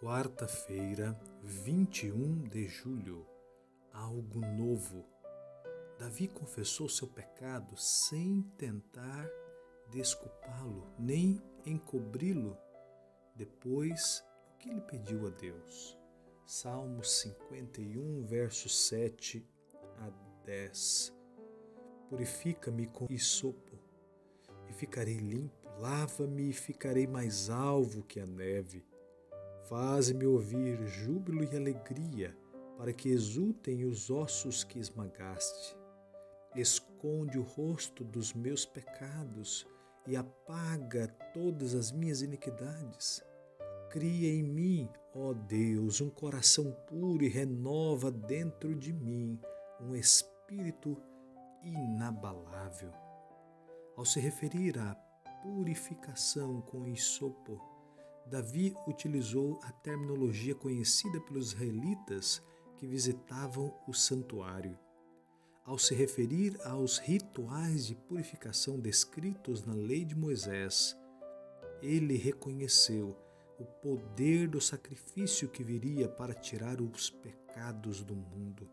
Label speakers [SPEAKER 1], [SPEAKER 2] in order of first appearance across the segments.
[SPEAKER 1] Quarta-feira, 21 de julho. Algo novo. Davi confessou seu pecado sem tentar desculpá-lo, nem encobri-lo. Depois, o que ele pediu a Deus? Salmos 51, versos 7 a 10. Purifica-me com isopo e ficarei limpo. Lava-me e ficarei mais alvo que a neve Faze-me ouvir júbilo e alegria, para que exultem os ossos que esmagaste. Esconde o rosto dos meus pecados e apaga todas as minhas iniquidades. Cria em mim, ó Deus, um coração puro e renova dentro de mim um espírito inabalável. Ao se referir à purificação com isopo, Davi utilizou a terminologia conhecida pelos israelitas que visitavam o santuário. Ao se referir aos rituais de purificação descritos na lei de Moisés, ele reconheceu o poder do sacrifício que viria para tirar os pecados do mundo.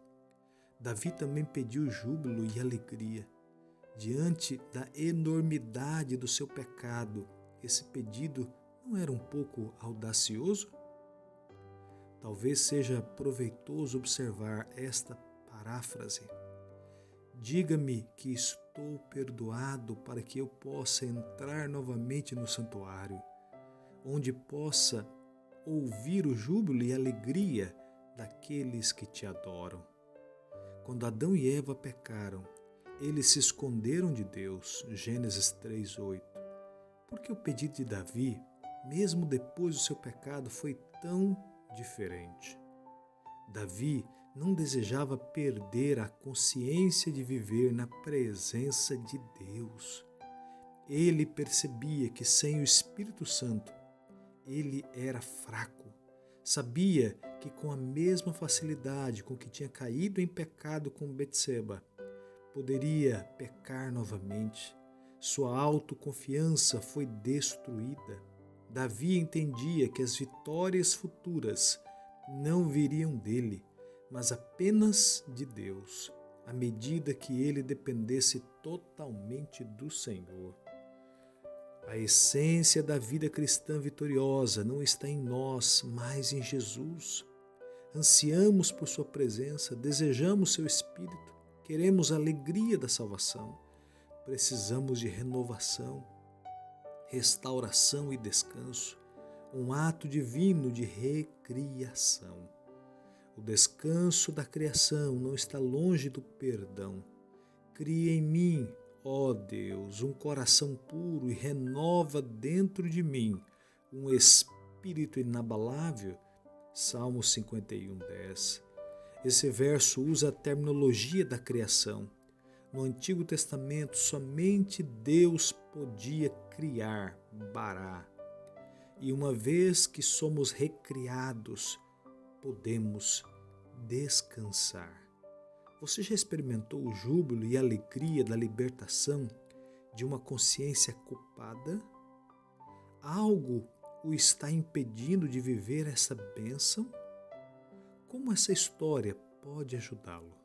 [SPEAKER 1] Davi também pediu júbilo e alegria. Diante da enormidade do seu pecado, esse pedido não era um pouco audacioso? Talvez seja proveitoso observar esta paráfrase. Diga-me que estou perdoado para que eu possa entrar novamente no santuário, onde possa ouvir o júbilo e alegria daqueles que te adoram. Quando Adão e Eva pecaram, eles se esconderam de Deus. Gênesis 3:8. Porque o pedido de Davi mesmo depois do seu pecado, foi tão diferente. Davi não desejava perder a consciência de viver na presença de Deus. Ele percebia que sem o Espírito Santo ele era fraco. Sabia que com a mesma facilidade com que tinha caído em pecado com Betseba, poderia pecar novamente. Sua autoconfiança foi destruída Davi entendia que as vitórias futuras não viriam dele, mas apenas de Deus, à medida que ele dependesse totalmente do Senhor. A essência da vida cristã vitoriosa não está em nós, mas em Jesus. Ansiamos por Sua presença, desejamos Seu Espírito, queremos a alegria da salvação, precisamos de renovação restauração e descanso, um ato divino de recriação. O descanso da criação não está longe do perdão. Cria em mim, ó Deus, um coração puro e renova dentro de mim um espírito inabalável. Salmo 51, 10. Esse verso usa a terminologia da criação no Antigo Testamento, somente Deus podia criar Bará. E uma vez que somos recriados, podemos descansar. Você já experimentou o júbilo e a alegria da libertação de uma consciência culpada? Algo o está impedindo de viver essa bênção? Como essa história pode ajudá-lo?